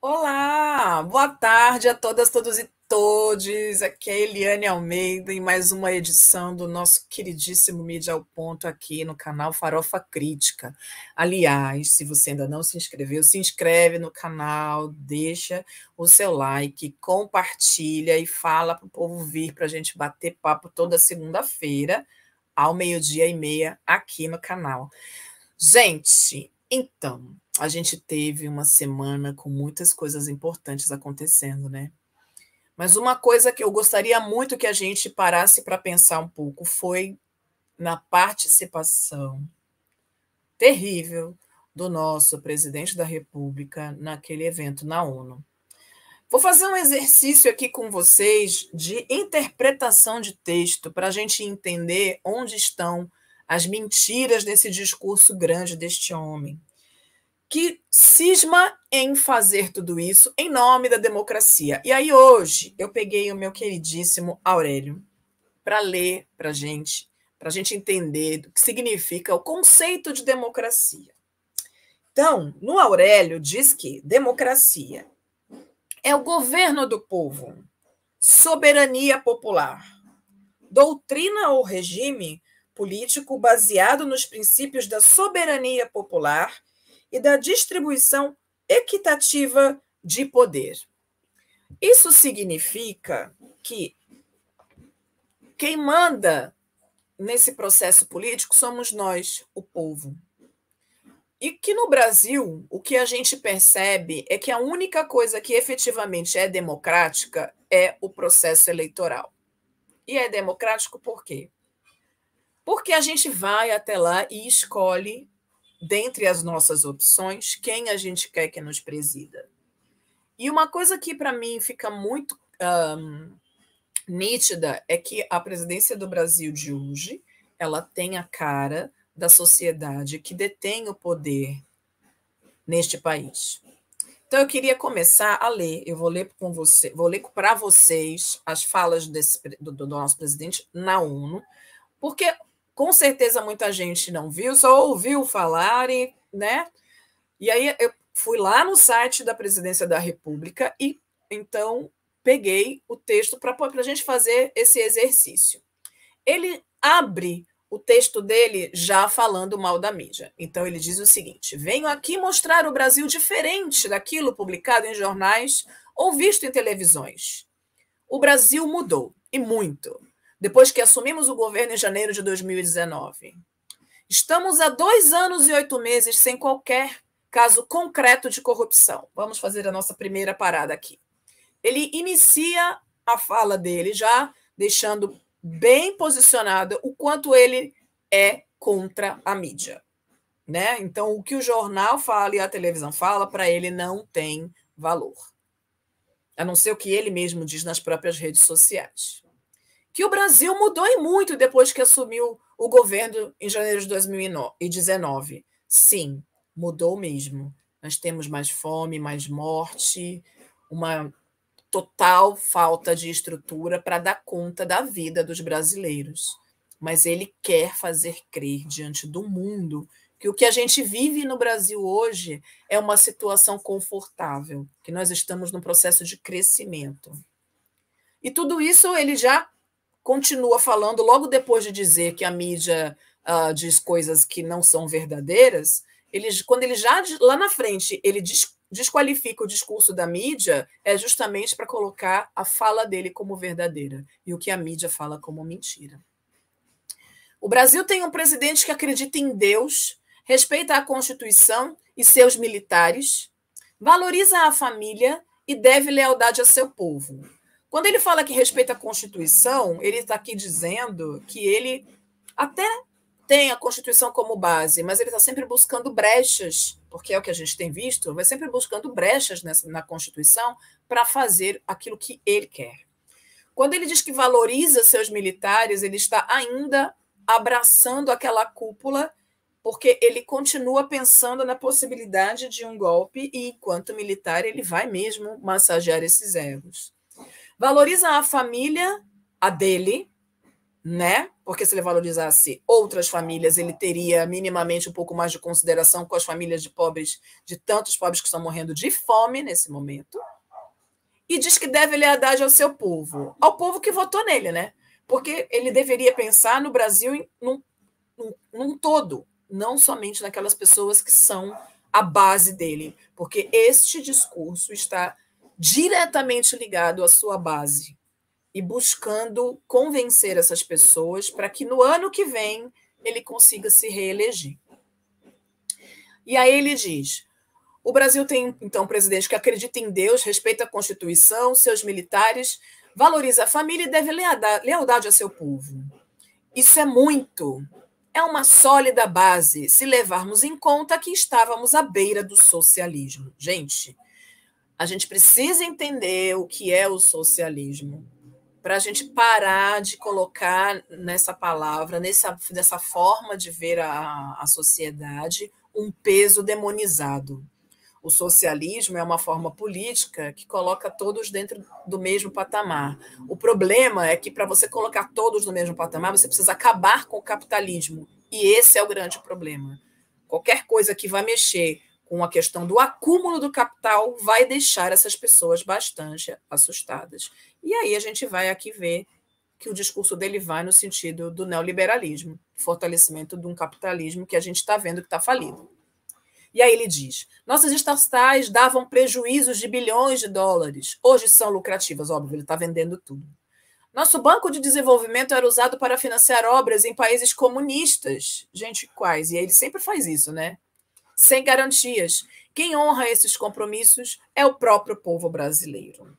Olá, boa tarde a todas, todos e todes. Aqui é Eliane Almeida em mais uma edição do nosso queridíssimo Mídia ao Ponto aqui no canal Farofa Crítica. Aliás, se você ainda não se inscreveu, se inscreve no canal, deixa o seu like, compartilha e fala para o povo vir para a gente bater papo toda segunda-feira, ao meio-dia e meia, aqui no canal. Gente, então, a gente teve uma semana com muitas coisas importantes acontecendo, né? Mas uma coisa que eu gostaria muito que a gente parasse para pensar um pouco foi na participação terrível do nosso presidente da República naquele evento na ONU. Vou fazer um exercício aqui com vocês de interpretação de texto para a gente entender onde estão as mentiras desse discurso grande deste homem que cisma em fazer tudo isso em nome da democracia. E aí hoje eu peguei o meu queridíssimo Aurélio para ler para gente, para gente entender o que significa o conceito de democracia. Então, no Aurélio diz que democracia é o governo do povo, soberania popular, doutrina ou regime político baseado nos princípios da soberania popular e da distribuição equitativa de poder. Isso significa que quem manda nesse processo político somos nós, o povo. E que no Brasil, o que a gente percebe é que a única coisa que efetivamente é democrática é o processo eleitoral. E é democrático por quê? Porque a gente vai até lá e escolhe dentre as nossas opções, quem a gente quer que nos presida. E uma coisa que para mim fica muito um, nítida é que a presidência do Brasil de hoje ela tem a cara da sociedade que detém o poder neste país. Então eu queria começar a ler, eu vou ler com você, vou ler para vocês as falas desse, do, do nosso presidente na ONU, porque com certeza muita gente não viu, só ouviu falar, e, né? E aí eu fui lá no site da Presidência da República e então peguei o texto para a gente fazer esse exercício. Ele abre o texto dele já falando mal da mídia. Então ele diz o seguinte: venho aqui mostrar o Brasil diferente daquilo publicado em jornais ou visto em televisões. O Brasil mudou, e muito depois que assumimos o governo em janeiro de 2019. Estamos há dois anos e oito meses sem qualquer caso concreto de corrupção. Vamos fazer a nossa primeira parada aqui. Ele inicia a fala dele já deixando bem posicionado o quanto ele é contra a mídia. Né? Então, o que o jornal fala e a televisão fala, para ele não tem valor. A não ser o que ele mesmo diz nas próprias redes sociais que o Brasil mudou e muito depois que assumiu o governo em janeiro de 2019. Sim, mudou mesmo. Nós temos mais fome, mais morte, uma total falta de estrutura para dar conta da vida dos brasileiros. Mas ele quer fazer crer diante do mundo que o que a gente vive no Brasil hoje é uma situação confortável, que nós estamos num processo de crescimento. E tudo isso ele já continua falando, logo depois de dizer que a mídia uh, diz coisas que não são verdadeiras, ele, quando ele já, lá na frente, ele des, desqualifica o discurso da mídia, é justamente para colocar a fala dele como verdadeira e o que a mídia fala como mentira. O Brasil tem um presidente que acredita em Deus, respeita a Constituição e seus militares, valoriza a família e deve lealdade a seu povo. Quando ele fala que respeita a Constituição, ele está aqui dizendo que ele até tem a Constituição como base, mas ele está sempre buscando brechas, porque é o que a gente tem visto, vai sempre buscando brechas nessa, na Constituição para fazer aquilo que ele quer. Quando ele diz que valoriza seus militares, ele está ainda abraçando aquela cúpula, porque ele continua pensando na possibilidade de um golpe e, enquanto militar, ele vai mesmo massagear esses egos. Valoriza a família, a dele, né? Porque se ele valorizasse outras famílias, ele teria minimamente um pouco mais de consideração com as famílias de pobres, de tantos pobres que estão morrendo de fome nesse momento. E diz que deve lealdade ao seu povo, ao povo que votou nele, né? Porque ele deveria pensar no Brasil num, num, num todo, não somente naquelas pessoas que são a base dele, porque este discurso está diretamente ligado à sua base e buscando convencer essas pessoas para que no ano que vem ele consiga se reeleger. E aí ele diz: o Brasil tem então um presidente que acredita em Deus, respeita a Constituição, seus militares, valoriza a família e deve lealdade a seu povo. Isso é muito. É uma sólida base, se levarmos em conta que estávamos à beira do socialismo. Gente, a gente precisa entender o que é o socialismo para a gente parar de colocar nessa palavra, nessa, nessa forma de ver a, a sociedade, um peso demonizado. O socialismo é uma forma política que coloca todos dentro do mesmo patamar. O problema é que, para você colocar todos no mesmo patamar, você precisa acabar com o capitalismo. E esse é o grande problema. Qualquer coisa que vai mexer com a questão do acúmulo do capital vai deixar essas pessoas bastante assustadas. E aí a gente vai aqui ver que o discurso dele vai no sentido do neoliberalismo, fortalecimento de um capitalismo que a gente está vendo que está falido. E aí ele diz: nossas estatais davam prejuízos de bilhões de dólares, hoje são lucrativas, óbvio, ele está vendendo tudo. Nosso banco de desenvolvimento era usado para financiar obras em países comunistas. Gente, quais? E ele sempre faz isso, né? Sem garantias. Quem honra esses compromissos é o próprio povo brasileiro.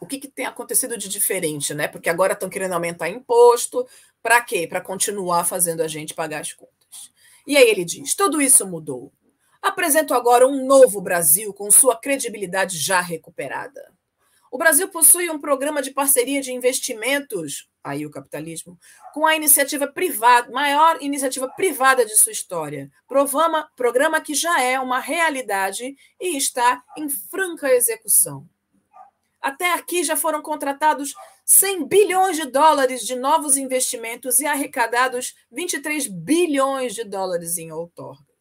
O que, que tem acontecido de diferente, né? Porque agora estão querendo aumentar imposto. Para quê? Para continuar fazendo a gente pagar as contas. E aí ele diz: tudo isso mudou. Apresento agora um novo Brasil com sua credibilidade já recuperada. O Brasil possui um programa de parceria de investimentos, aí o capitalismo, com a iniciativa privada, maior iniciativa privada de sua história. Programa, programa que já é uma realidade e está em franca execução. Até aqui já foram contratados 100 bilhões de dólares de novos investimentos e arrecadados 23 bilhões de dólares em outorga.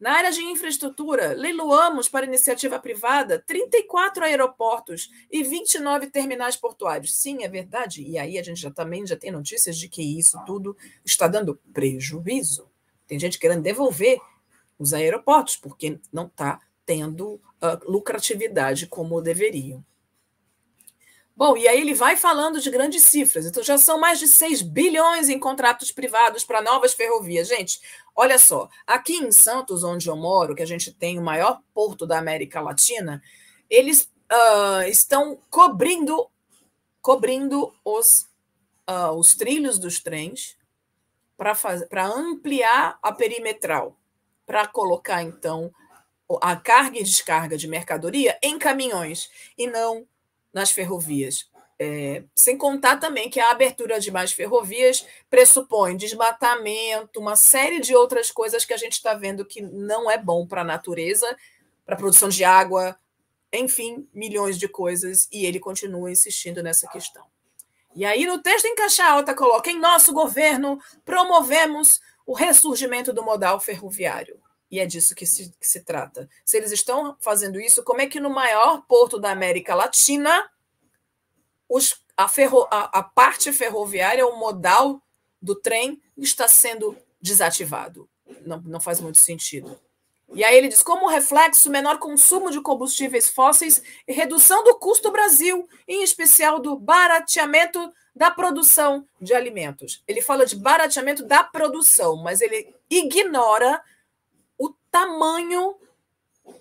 Na área de infraestrutura, leiloamos para iniciativa privada 34 aeroportos e 29 terminais portuários. Sim, é verdade. E aí a gente já também já tem notícias de que isso tudo está dando prejuízo. Tem gente querendo devolver os aeroportos porque não está tendo uh, lucratividade como deveriam. Bom, e aí ele vai falando de grandes cifras. Então já são mais de 6 bilhões em contratos privados para novas ferrovias. Gente, olha só, aqui em Santos, onde eu moro, que a gente tem o maior porto da América Latina, eles uh, estão cobrindo cobrindo os, uh, os trilhos dos trens para ampliar a perimetral, para colocar, então, a carga e descarga de mercadoria em caminhões e não nas ferrovias. É, sem contar também que a abertura de mais ferrovias pressupõe desmatamento, uma série de outras coisas que a gente está vendo que não é bom para a natureza, para a produção de água, enfim, milhões de coisas, e ele continua insistindo nessa questão. E aí, no texto em caixa alta, coloca: em nosso governo promovemos o ressurgimento do modal ferroviário. E é disso que se, que se trata. Se eles estão fazendo isso, como é que no maior porto da América Latina, os, a, ferro, a, a parte ferroviária, o modal do trem, está sendo desativado? Não, não faz muito sentido. E aí ele diz: como reflexo, menor consumo de combustíveis fósseis e redução do custo Brasil, em especial do barateamento da produção de alimentos. Ele fala de barateamento da produção, mas ele ignora tamanho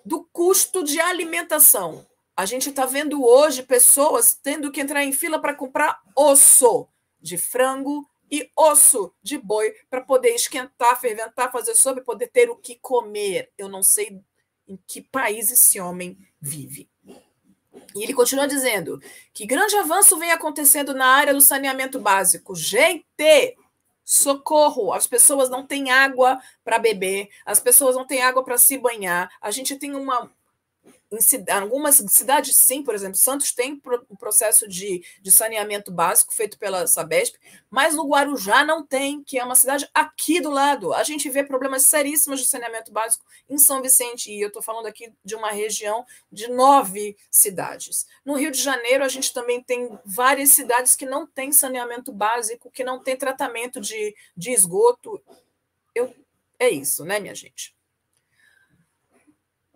do custo de alimentação. A gente está vendo hoje pessoas tendo que entrar em fila para comprar osso de frango e osso de boi para poder esquentar, ferventar, fazer sopa poder ter o que comer. Eu não sei em que país esse homem vive. E ele continua dizendo que grande avanço vem acontecendo na área do saneamento básico. Gente, socorro, as pessoas não têm água para beber, as pessoas não têm água para se banhar. A gente tem uma em algumas cidades, sim, por exemplo, Santos tem um processo de, de saneamento básico feito pela Sabesp, mas no Guarujá não tem, que é uma cidade aqui do lado. A gente vê problemas seríssimos de saneamento básico em São Vicente, e eu estou falando aqui de uma região de nove cidades. No Rio de Janeiro, a gente também tem várias cidades que não têm saneamento básico, que não têm tratamento de, de esgoto. Eu, é isso, né, minha gente?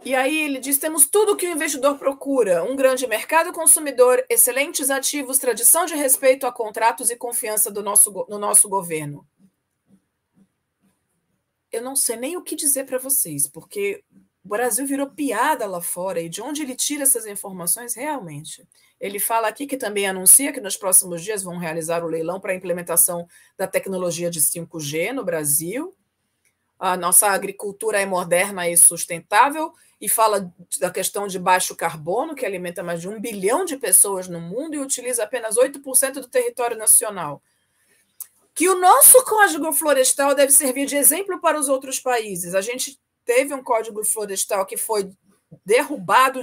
E aí ele diz: temos tudo o que o investidor procura: um grande mercado consumidor, excelentes ativos, tradição de respeito a contratos e confiança do nosso, no nosso governo. Eu não sei nem o que dizer para vocês, porque o Brasil virou piada lá fora, e de onde ele tira essas informações realmente? Ele fala aqui que também anuncia que nos próximos dias vão realizar o leilão para a implementação da tecnologia de 5G no Brasil. A nossa agricultura é moderna e sustentável e fala da questão de baixo carbono, que alimenta mais de um bilhão de pessoas no mundo e utiliza apenas 8% do território nacional. Que o nosso código florestal deve servir de exemplo para os outros países. A gente teve um código florestal que foi derrubado,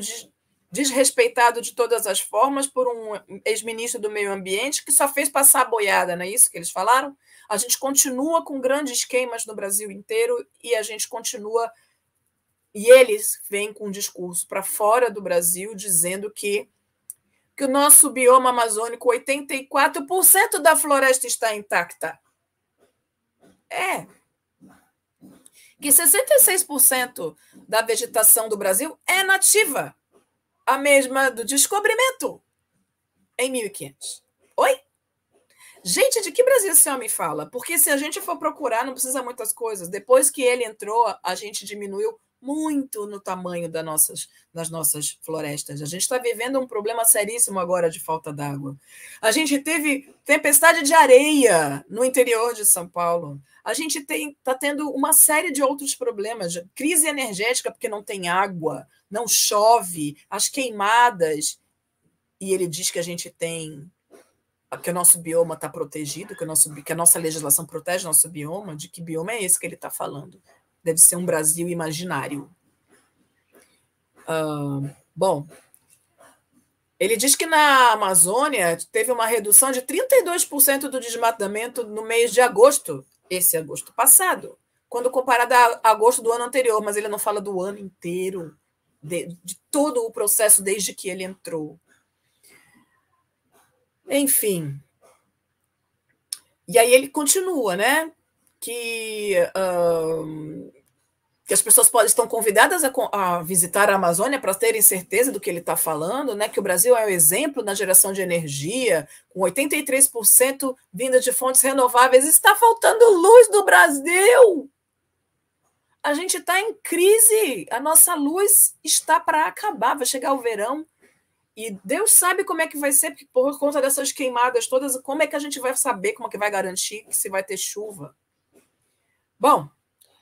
desrespeitado de todas as formas por um ex-ministro do Meio Ambiente que só fez passar a boiada, não é isso que eles falaram? A gente continua com grandes queimas no Brasil inteiro e a gente continua e eles vêm com um discurso para fora do Brasil dizendo que, que o nosso bioma amazônico, 84% da floresta está intacta. É. Que 66% da vegetação do Brasil é nativa. A mesma do descobrimento em 1500. Oi? Gente, de que Brasil esse homem fala? Porque se a gente for procurar, não precisa muitas coisas. Depois que ele entrou, a gente diminuiu muito no tamanho das nossas, das nossas florestas. A gente está vivendo um problema seríssimo agora de falta d'água. A gente teve tempestade de areia no interior de São Paulo. A gente está tendo uma série de outros problemas, crise energética porque não tem água, não chove, as queimadas. E ele diz que a gente tem que o nosso bioma está protegido, que, o nosso, que a nossa legislação protege o nosso bioma, de que bioma é esse que ele está falando? Deve ser um Brasil imaginário. Uh, bom, ele diz que na Amazônia teve uma redução de 32% do desmatamento no mês de agosto, esse agosto passado, quando comparado a agosto do ano anterior, mas ele não fala do ano inteiro, de, de todo o processo desde que ele entrou. Enfim. E aí ele continua, né? Que uh, que as pessoas podem, estão convidadas a, a visitar a Amazônia para terem certeza do que ele está falando, né? que o Brasil é um exemplo na geração de energia, com 83% vinda de fontes renováveis. Está faltando luz do Brasil! A gente está em crise, a nossa luz está para acabar, vai chegar o verão. E Deus sabe como é que vai ser, por conta dessas queimadas todas, como é que a gente vai saber, como é que vai garantir que se vai ter chuva. Bom,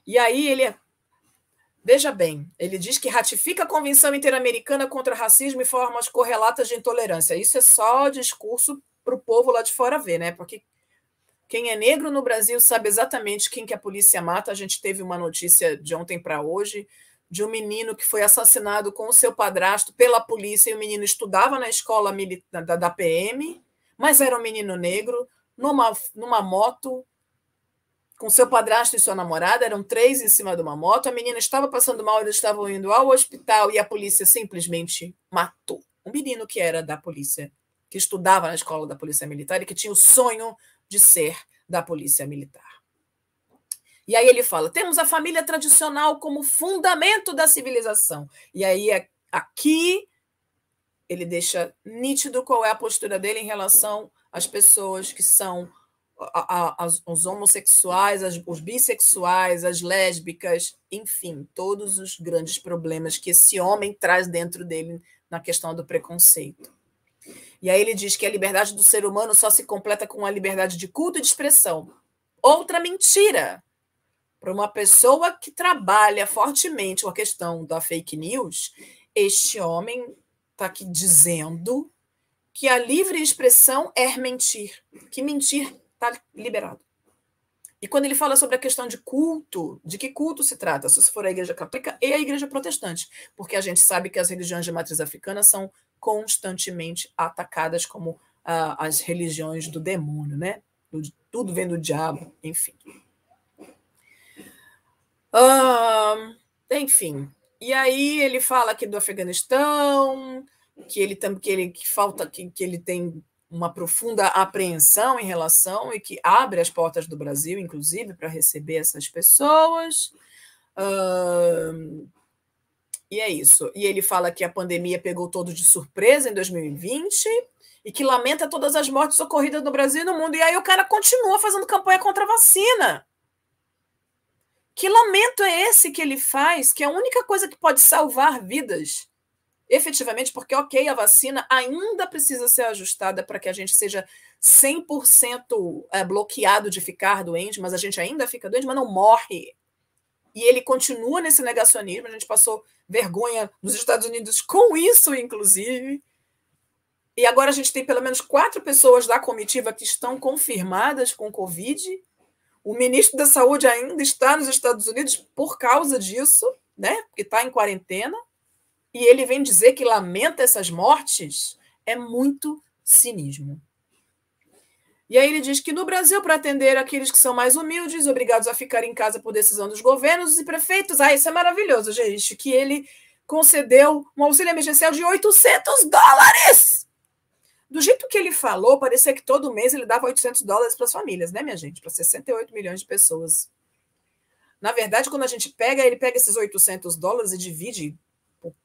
e aí ele Veja bem, ele diz que ratifica a Convenção Interamericana contra Racismo e formas correlatas de intolerância. Isso é só discurso para o povo lá de fora ver, né? Porque quem é negro no Brasil sabe exatamente quem que a polícia mata. A gente teve uma notícia de ontem para hoje de um menino que foi assassinado com o seu padrasto pela polícia e o menino estudava na escola da, da PM, mas era um menino negro, numa, numa moto, com seu padrasto e sua namorada, eram três em cima de uma moto. A menina estava passando mal, eles estavam indo ao hospital e a polícia simplesmente matou. Um menino que era da polícia, que estudava na escola da polícia militar e que tinha o sonho de ser da polícia militar. E aí ele fala: temos a família tradicional como fundamento da civilização. E aí aqui ele deixa nítido qual é a postura dele em relação às pessoas que são a, a, os homossexuais, as, os bissexuais, as lésbicas, enfim, todos os grandes problemas que esse homem traz dentro dele na questão do preconceito. E aí ele diz que a liberdade do ser humano só se completa com a liberdade de culto e de expressão. Outra mentira. Para uma pessoa que trabalha fortemente com a questão da fake news, este homem está aqui dizendo que a livre expressão é mentir, que mentir está liberado. E quando ele fala sobre a questão de culto, de que culto se trata? Se for a igreja católica e a igreja protestante, porque a gente sabe que as religiões de matriz africana são constantemente atacadas como ah, as religiões do demônio, né? Tudo vem do diabo, enfim. Enfim. E aí ele fala aqui do Afeganistão, que ele que ele que falta que, que ele tem uma profunda apreensão em relação e que abre as portas do Brasil, inclusive, para receber essas pessoas. Uh, e é isso. E ele fala que a pandemia pegou todo de surpresa em 2020 e que lamenta todas as mortes ocorridas no Brasil e no mundo. E aí o cara continua fazendo campanha contra a vacina. Que lamento é esse que ele faz, que é a única coisa que pode salvar vidas efetivamente, porque, ok, a vacina ainda precisa ser ajustada para que a gente seja 100% eh, bloqueado de ficar doente, mas a gente ainda fica doente, mas não morre. E ele continua nesse negacionismo. A gente passou vergonha nos Estados Unidos com isso, inclusive. E agora a gente tem pelo menos quatro pessoas da comitiva que estão confirmadas com Covid. O ministro da Saúde ainda está nos Estados Unidos por causa disso, né? Porque está em quarentena e ele vem dizer que lamenta essas mortes, é muito cinismo. E aí ele diz que no Brasil, para atender aqueles que são mais humildes, obrigados a ficar em casa por decisão dos governos e prefeitos, ah, isso é maravilhoso, gente, que ele concedeu um auxílio emergencial de 800 dólares. Do jeito que ele falou, parecia que todo mês ele dava 800 dólares para as famílias, né, minha gente? Para 68 milhões de pessoas. Na verdade, quando a gente pega, ele pega esses 800 dólares e divide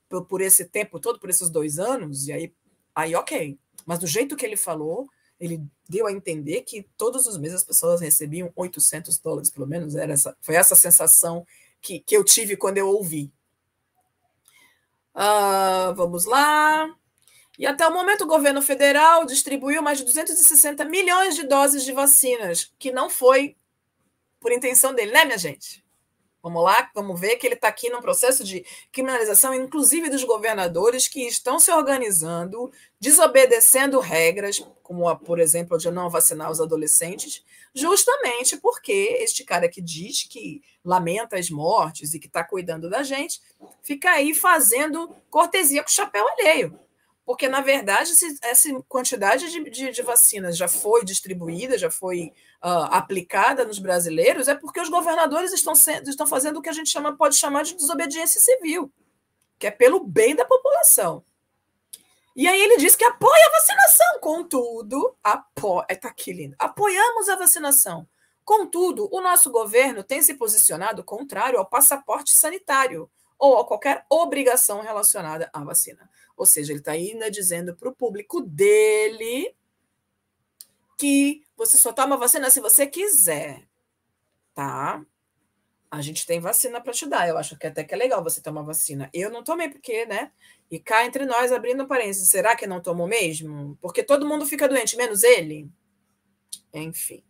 por, por esse tempo todo, por esses dois anos, e aí, aí ok. Mas do jeito que ele falou, ele deu a entender que todos os meses as pessoas recebiam 800 dólares, pelo menos era essa, foi essa sensação que, que eu tive quando eu ouvi. Uh, vamos lá. E até o momento, o governo federal distribuiu mais de 260 milhões de doses de vacinas, que não foi por intenção dele, né, minha gente? Vamos lá, vamos ver que ele está aqui num processo de criminalização, inclusive dos governadores que estão se organizando, desobedecendo regras, como, a, por exemplo, de não vacinar os adolescentes, justamente porque este cara que diz que lamenta as mortes e que está cuidando da gente, fica aí fazendo cortesia com o chapéu alheio. Porque, na verdade, essa quantidade de, de, de vacinas já foi distribuída, já foi uh, aplicada nos brasileiros, é porque os governadores estão, sendo, estão fazendo o que a gente chama, pode chamar de desobediência civil, que é pelo bem da população. E aí ele diz que apoia a vacinação, contudo, apo... tá aqui lindo, apoiamos a vacinação. Contudo, o nosso governo tem se posicionado contrário ao passaporte sanitário ou a qualquer obrigação relacionada à vacina. Ou seja, ele está ainda dizendo para o público dele que você só toma vacina se você quiser, tá? A gente tem vacina para te dar. Eu acho que até que é legal você tomar vacina. Eu não tomei porque, né? E cá entre nós, abrindo parênteses, será que não tomou mesmo? Porque todo mundo fica doente, menos ele? Enfim,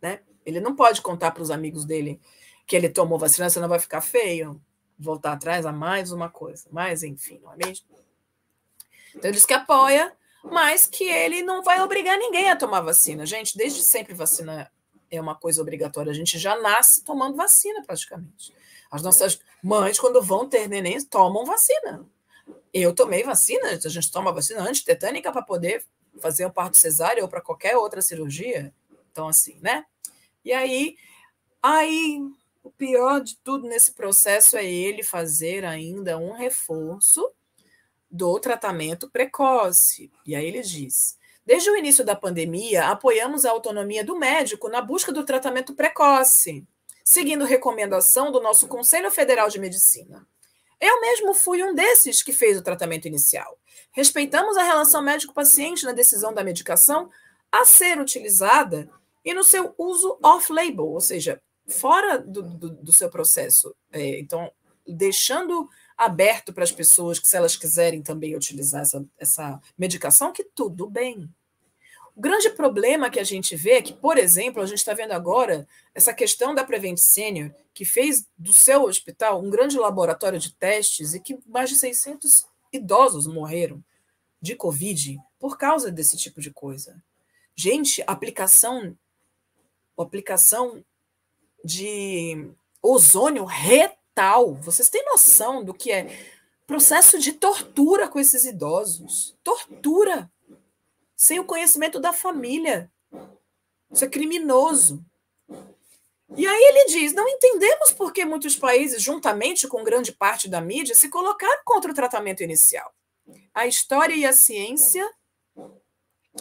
né? Ele não pode contar para os amigos dele que ele tomou vacina, senão vai ficar feio. Voltar atrás a mais uma coisa. Mas, enfim, não é mesmo? Então, ele diz que apoia, mas que ele não vai obrigar ninguém a tomar vacina. Gente, desde sempre vacina é uma coisa obrigatória. A gente já nasce tomando vacina, praticamente. As nossas mães, quando vão ter neném, tomam vacina. Eu tomei vacina, a gente toma vacina antitetânica para poder fazer um parto cesárea ou para qualquer outra cirurgia. Então, assim, né? E aí, aí o pior de tudo nesse processo é ele fazer ainda um reforço do tratamento precoce. E aí ele diz: Desde o início da pandemia, apoiamos a autonomia do médico na busca do tratamento precoce, seguindo recomendação do nosso Conselho Federal de Medicina. Eu mesmo fui um desses que fez o tratamento inicial. Respeitamos a relação médico-paciente na decisão da medicação a ser utilizada e no seu uso off-label, ou seja, fora do, do, do seu processo. É, então, deixando aberto para as pessoas que, se elas quiserem também utilizar essa, essa medicação, que tudo bem. O grande problema que a gente vê é que, por exemplo, a gente está vendo agora essa questão da Prevent Senior, que fez do seu hospital um grande laboratório de testes e que mais de 600 idosos morreram de Covid por causa desse tipo de coisa. Gente, aplicação, aplicação de ozônio retal. Vocês têm noção do que é processo de tortura com esses idosos? Tortura. Sem o conhecimento da família. Isso é criminoso. E aí ele diz: não entendemos por que muitos países, juntamente com grande parte da mídia, se colocaram contra o tratamento inicial. A história e a ciência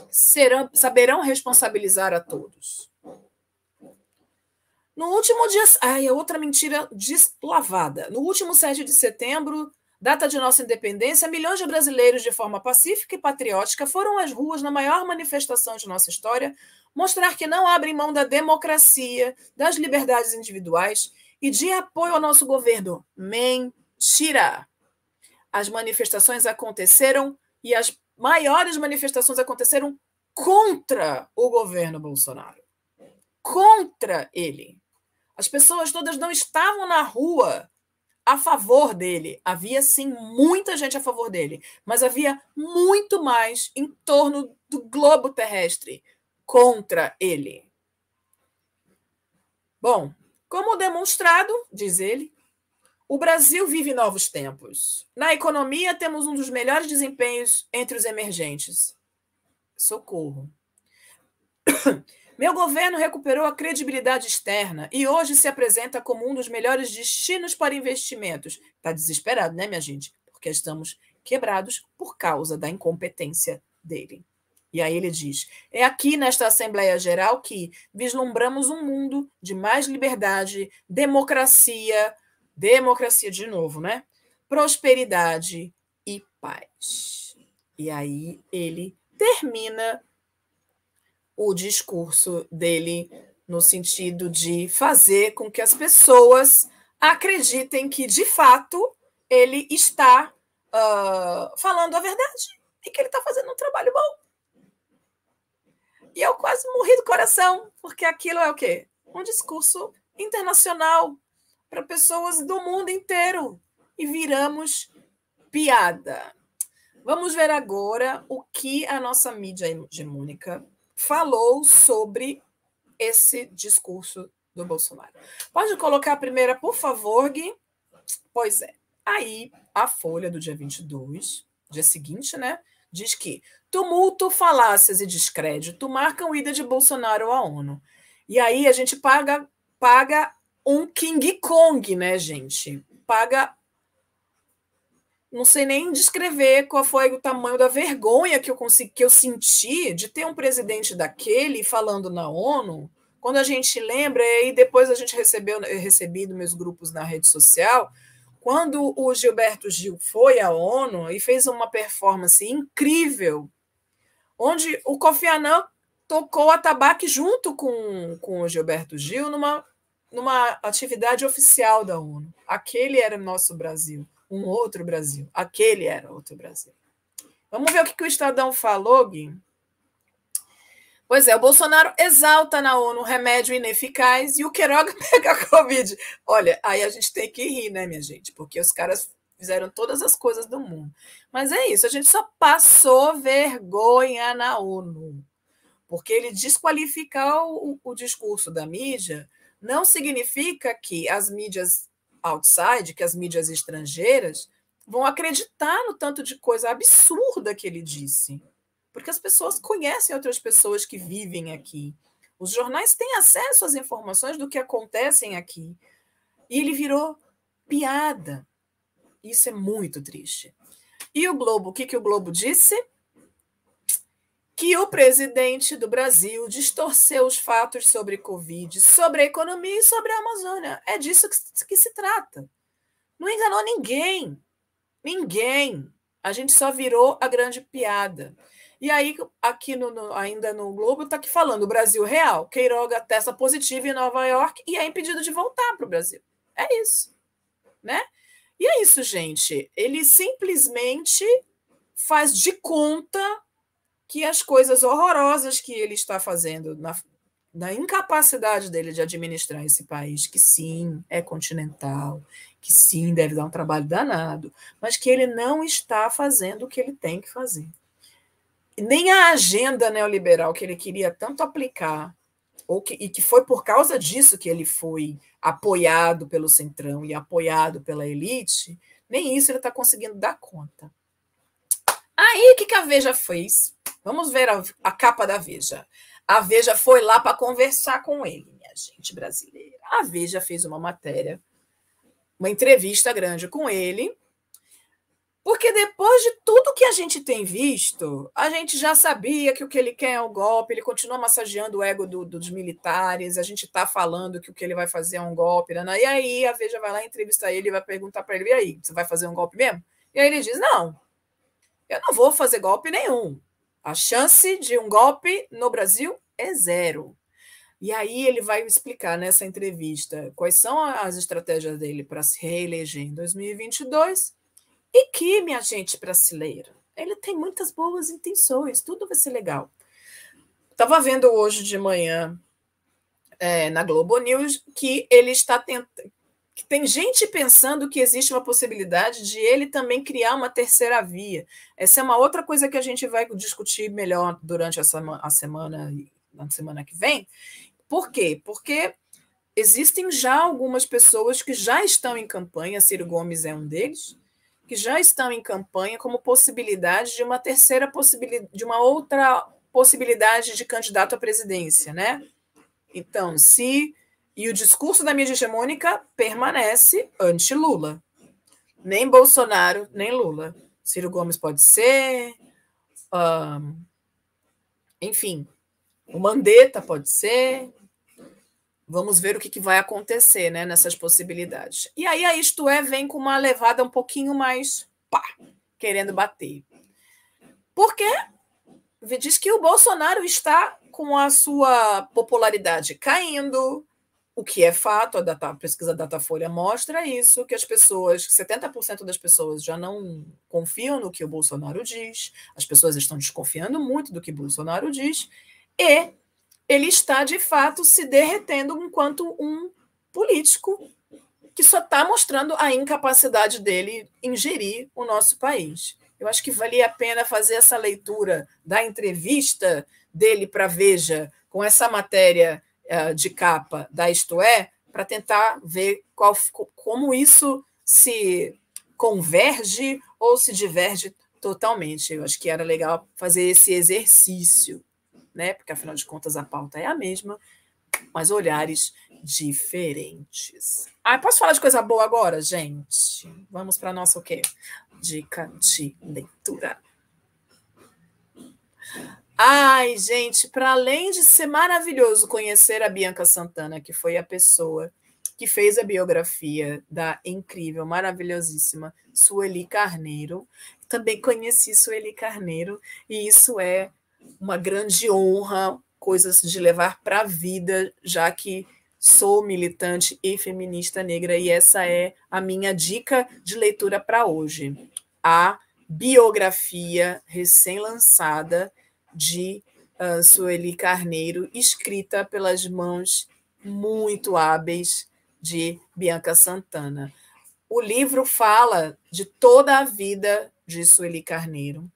serão, saberão responsabilizar a todos. No último dia. Ai, é outra mentira deslavada. No último 7 de setembro, data de nossa independência, milhões de brasileiros, de forma pacífica e patriótica, foram às ruas na maior manifestação de nossa história mostrar que não abrem mão da democracia, das liberdades individuais e de apoio ao nosso governo. Mentira! As manifestações aconteceram e as maiores manifestações aconteceram contra o governo Bolsonaro. Contra ele. As pessoas todas não estavam na rua a favor dele. Havia sim muita gente a favor dele, mas havia muito mais em torno do globo terrestre contra ele. Bom, como demonstrado, diz ele, o Brasil vive novos tempos. Na economia, temos um dos melhores desempenhos entre os emergentes. Socorro. Meu governo recuperou a credibilidade externa e hoje se apresenta como um dos melhores destinos para investimentos. Está desesperado, né, minha gente? Porque estamos quebrados por causa da incompetência dele. E aí ele diz: é aqui nesta Assembleia Geral que vislumbramos um mundo de mais liberdade, democracia, democracia de novo, né? Prosperidade e paz. E aí ele termina o discurso dele no sentido de fazer com que as pessoas acreditem que, de fato, ele está uh, falando a verdade e que ele está fazendo um trabalho bom. E eu quase morri do coração, porque aquilo é o quê? Um discurso internacional para pessoas do mundo inteiro. E viramos piada. Vamos ver agora o que a nossa mídia hegemônica falou sobre esse discurso do Bolsonaro. Pode colocar a primeira, por favor, Gui? Pois é. Aí, a Folha do dia 22, dia seguinte, né? Diz que Tumulto, falácias e descrédito marcam ida de Bolsonaro à ONU. E aí a gente paga paga um King Kong, né, gente? Paga não sei nem descrever qual foi o tamanho da vergonha que eu consegui, que eu senti de ter um presidente daquele falando na ONU. Quando a gente lembra, e depois a gente recebeu recebi dos meus grupos na rede social, quando o Gilberto Gil foi à ONU e fez uma performance incrível onde o Kofi Annan tocou atabaque junto com, com o Gilberto Gil numa, numa atividade oficial da ONU. Aquele era o nosso Brasil, um outro Brasil. Aquele era outro Brasil. Vamos ver o que, o Estadão falou, Gui? Pois é, o Bolsonaro exalta na ONU remédio ineficaz e o Queiroga pega a Covid. Olha, aí a gente tem que rir, né, minha gente? Porque os caras fizeram todas as coisas do mundo. Mas é isso, a gente só passou vergonha na ONU. Porque ele desqualificar o, o discurso da mídia não significa que as mídias outside, que as mídias estrangeiras, vão acreditar no tanto de coisa absurda que ele disse. Porque as pessoas conhecem outras pessoas que vivem aqui. Os jornais têm acesso às informações do que acontecem aqui. E ele virou piada. Isso é muito triste. E o Globo, o que, que o Globo disse? Que o presidente do Brasil distorceu os fatos sobre Covid, sobre a economia e sobre a Amazônia. É disso que, que se trata. Não enganou ninguém. Ninguém. A gente só virou a grande piada. E aí, aqui no, no, ainda no Globo, está aqui falando o Brasil real. Queiroga testa positivo em Nova York e é impedido de voltar para o Brasil. É isso. Né? E é isso, gente. Ele simplesmente faz de conta que as coisas horrorosas que ele está fazendo na, na incapacidade dele de administrar esse país, que sim, é continental, que sim, deve dar um trabalho danado, mas que ele não está fazendo o que ele tem que fazer. Nem a agenda neoliberal que ele queria tanto aplicar ou que, e que foi por causa disso que ele foi apoiado pelo Centrão e apoiado pela elite, nem isso ele está conseguindo dar conta. Aí, o que, que a Veja fez? Vamos ver a, a capa da Veja. A Veja foi lá para conversar com ele, minha gente brasileira. A Veja fez uma matéria, uma entrevista grande com ele, porque depois de tudo que a gente tem visto, a gente já sabia que o que ele quer é o golpe, ele continua massageando o ego do, dos militares, a gente está falando que o que ele vai fazer é um golpe. Né? E aí a Veja vai lá entrevistar ele e vai perguntar para ele: e aí, você vai fazer um golpe mesmo? E aí ele diz: não, eu não vou fazer golpe nenhum. A chance de um golpe no Brasil é zero. E aí ele vai explicar nessa entrevista quais são as estratégias dele para se reeleger em 2022 e que, minha gente brasileira, ele tem muitas boas intenções, tudo vai ser legal. Estava vendo hoje de manhã é, na Globo News que ele está tentando. Tem gente pensando que existe uma possibilidade de ele também criar uma terceira via. Essa é uma outra coisa que a gente vai discutir melhor durante essa, a semana, na semana que vem. Por quê? Porque existem já algumas pessoas que já estão em campanha, Ciro Gomes é um deles, que já estão em campanha como possibilidade de uma terceira possibilidade, de uma outra possibilidade de candidato à presidência, né? Então, se e o discurso da mídia hegemônica permanece anti-Lula. Nem Bolsonaro, nem Lula. Ciro Gomes pode ser, um, enfim, o Mandetta pode ser, Vamos ver o que, que vai acontecer né, nessas possibilidades. E aí a Isto É vem com uma levada um pouquinho mais pá, querendo bater. Por quê? Diz que o Bolsonaro está com a sua popularidade caindo, o que é fato, a, data, a pesquisa Datafolha mostra isso, que as pessoas, 70% das pessoas já não confiam no que o Bolsonaro diz, as pessoas estão desconfiando muito do que Bolsonaro diz, e ele está de fato se derretendo enquanto um político que só está mostrando a incapacidade dele em gerir o nosso país. Eu acho que valia a pena fazer essa leitura da entrevista dele para Veja, com essa matéria de capa da Isto É, para tentar ver qual, como isso se converge ou se diverge totalmente. Eu acho que era legal fazer esse exercício né? Porque afinal de contas a pauta é a mesma, mas olhares diferentes. Ah, posso falar de coisa boa agora, gente? Vamos para nossa o quê? Dica de leitura. Ai, gente, para além de ser maravilhoso conhecer a Bianca Santana, que foi a pessoa que fez a biografia da incrível, maravilhosíssima Sueli Carneiro, também conheci Sueli Carneiro, e isso é uma grande honra, coisas de levar para a vida, já que sou militante e feminista negra, e essa é a minha dica de leitura para hoje. A biografia recém-lançada de uh, Sueli Carneiro, escrita pelas mãos muito hábeis de Bianca Santana. O livro fala de toda a vida de Sueli Carneiro,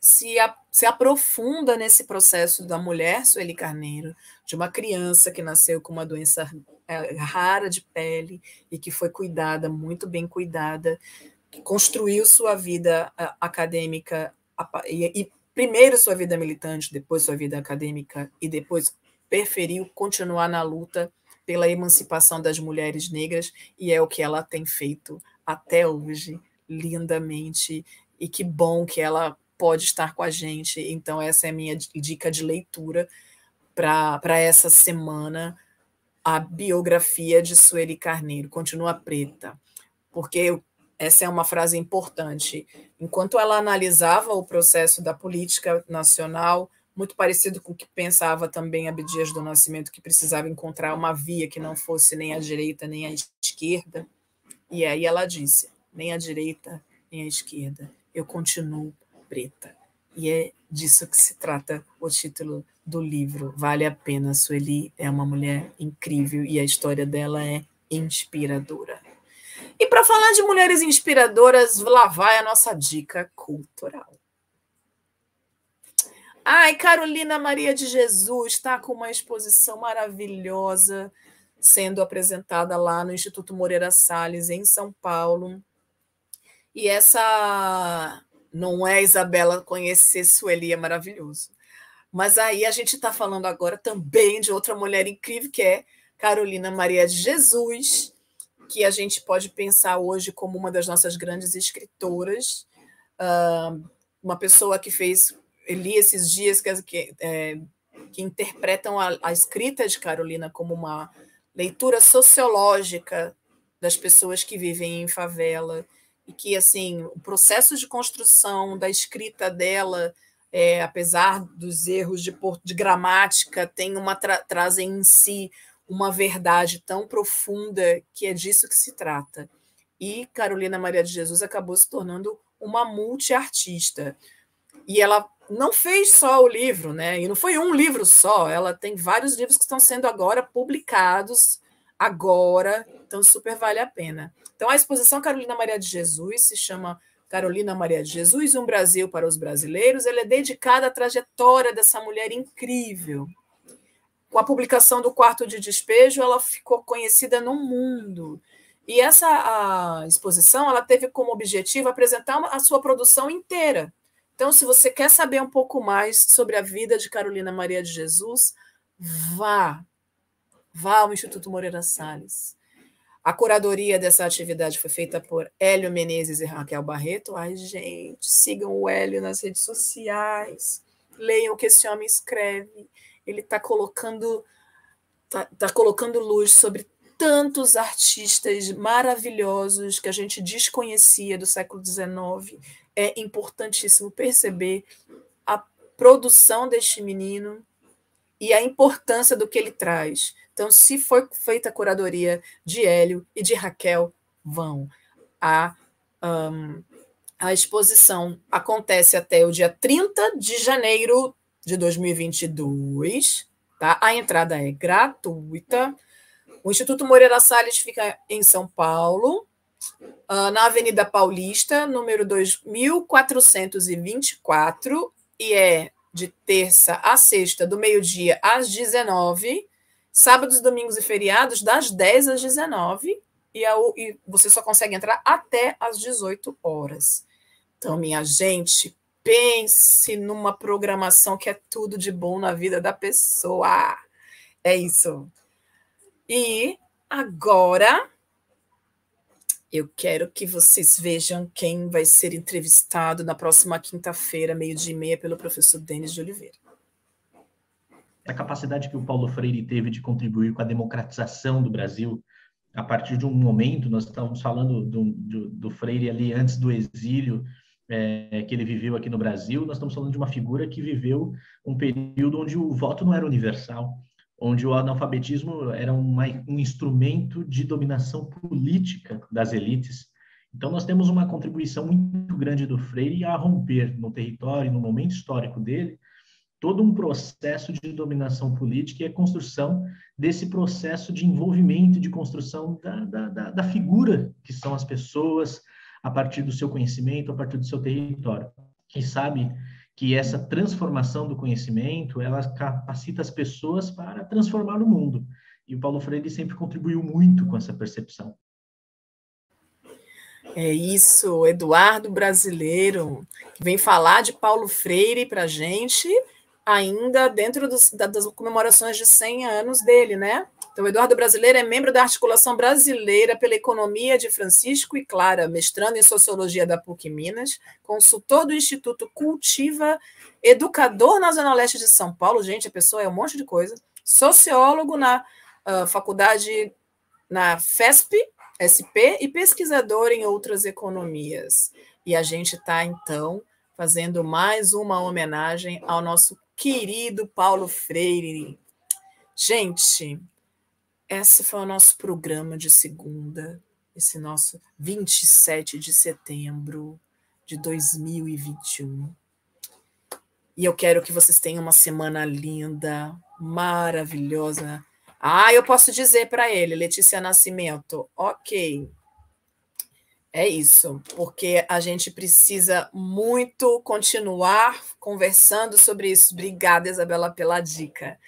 se, a, se aprofunda nesse processo da mulher Sueli Carneiro, de uma criança que nasceu com uma doença é, rara de pele e que foi cuidada, muito bem cuidada, que construiu sua vida acadêmica e, e primeiro sua vida militante, depois sua vida acadêmica e depois preferiu continuar na luta pela emancipação das mulheres negras e é o que ela tem feito até hoje lindamente e que bom que ela pode estar com a gente. Então, essa é a minha dica de leitura para essa semana. A biografia de Sueli Carneiro, Continua Preta. Porque essa é uma frase importante. Enquanto ela analisava o processo da política nacional, muito parecido com o que pensava também Abdias do Nascimento, que precisava encontrar uma via que não fosse nem a direita nem a esquerda. E aí ela disse: nem a direita nem a esquerda, eu continuo preta. E é disso que se trata o título do livro. Vale a pena. Sueli é uma mulher incrível e a história dela é inspiradora. E para falar de mulheres inspiradoras, lá vai a nossa dica cultural. Ai, Carolina Maria de Jesus está com uma exposição maravilhosa sendo apresentada lá no Instituto Moreira Salles, em São Paulo. E essa não é Isabela conhecer Sueli, é maravilhoso. Mas aí a gente está falando agora também de outra mulher incrível, que é Carolina Maria de Jesus, que a gente pode pensar hoje como uma das nossas grandes escritoras, uma pessoa que fez li esses dias que, que, é, que interpretam a, a, escrita de Carolina como uma leitura sociológica das pessoas que vivem em favela e que assim o processo de construção da escrita dela é, apesar dos erros de, de gramática tem uma tra trazem em si uma verdade tão profunda que é disso que se trata e Carolina Maria de Jesus acabou se tornando uma multiartista e ela não fez só o livro, né? E não foi um livro só, ela tem vários livros que estão sendo agora publicados agora, então super vale a pena. Então a exposição Carolina Maria de Jesus se chama Carolina Maria de Jesus, um Brasil para os brasileiros. Ela é dedicada à trajetória dessa mulher incrível. Com a publicação do Quarto de Despejo, ela ficou conhecida no mundo. E essa exposição, ela teve como objetivo apresentar a sua produção inteira. Então, se você quer saber um pouco mais sobre a vida de Carolina Maria de Jesus, vá. Vá ao Instituto Moreira Salles. A curadoria dessa atividade foi feita por Hélio Menezes e Raquel Barreto. Ai, gente, sigam o Hélio nas redes sociais. Leiam o que esse homem escreve. Ele está colocando, tá, tá colocando luz sobre tantos artistas maravilhosos que a gente desconhecia do século XIX é importantíssimo perceber a produção deste menino e a importância do que ele traz. Então, se foi feita a curadoria de Hélio e de Raquel, vão. A, um, a exposição acontece até o dia 30 de janeiro de 2022. Tá? A entrada é gratuita. O Instituto Moreira Salles fica em São Paulo, uh, na Avenida Paulista, número 2424, e é de terça a sexta, do meio-dia às 19, sábados, domingos e feriados, das 10 às 19, e, a, e você só consegue entrar até às 18 horas. Então, minha gente, pense numa programação que é tudo de bom na vida da pessoa. É isso. E agora eu quero que vocês vejam quem vai ser entrevistado na próxima quinta-feira, meio-dia e meia, pelo professor Denis de Oliveira. A capacidade que o Paulo Freire teve de contribuir com a democratização do Brasil, a partir de um momento, nós estávamos falando do, do, do Freire ali antes do exílio, é, que ele viveu aqui no Brasil, nós estamos falando de uma figura que viveu um período onde o voto não era universal onde o analfabetismo era uma, um instrumento de dominação política das elites. Então, nós temos uma contribuição muito grande do Freire a romper no território, no momento histórico dele, todo um processo de dominação política e a construção desse processo de envolvimento, de construção da, da, da, figura que são as pessoas, a partir do seu conhecimento, a partir do seu território. Quem sabe que essa transformação do conhecimento ela capacita as pessoas para transformar o mundo. E o Paulo Freire sempre contribuiu muito com essa percepção. É isso, Eduardo Brasileiro, que vem falar de Paulo Freire para a gente, ainda dentro dos, das comemorações de 100 anos dele, né? Então, Eduardo Brasileiro é membro da Articulação Brasileira pela Economia de Francisco e Clara, mestrando em Sociologia da PUC Minas, consultor do Instituto Cultiva, educador na Zona Leste de São Paulo, gente, a pessoa é um monte de coisa, sociólogo na uh, faculdade, na FESP, SP, e pesquisador em outras economias. E a gente está, então, fazendo mais uma homenagem ao nosso querido Paulo Freire. Gente, esse foi o nosso programa de segunda, esse nosso 27 de setembro de 2021. E eu quero que vocês tenham uma semana linda, maravilhosa. Ah, eu posso dizer para ele, Letícia Nascimento, ok. É isso, porque a gente precisa muito continuar conversando sobre isso. Obrigada, Isabela, pela dica.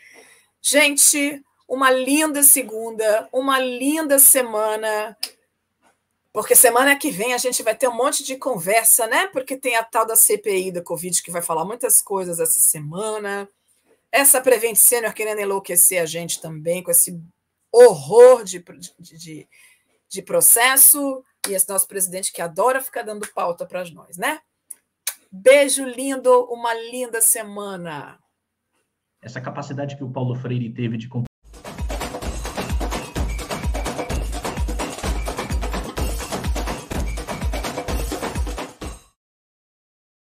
Gente, uma linda segunda, uma linda semana. Porque semana que vem a gente vai ter um monte de conversa, né? Porque tem a tal da CPI da Covid que vai falar muitas coisas essa semana. Essa Prevent Senior querendo enlouquecer a gente também com esse horror de, de, de processo. E esse nosso presidente que adora ficar dando pauta para nós, né? Beijo lindo, uma linda semana. Essa capacidade que o Paulo Freire teve de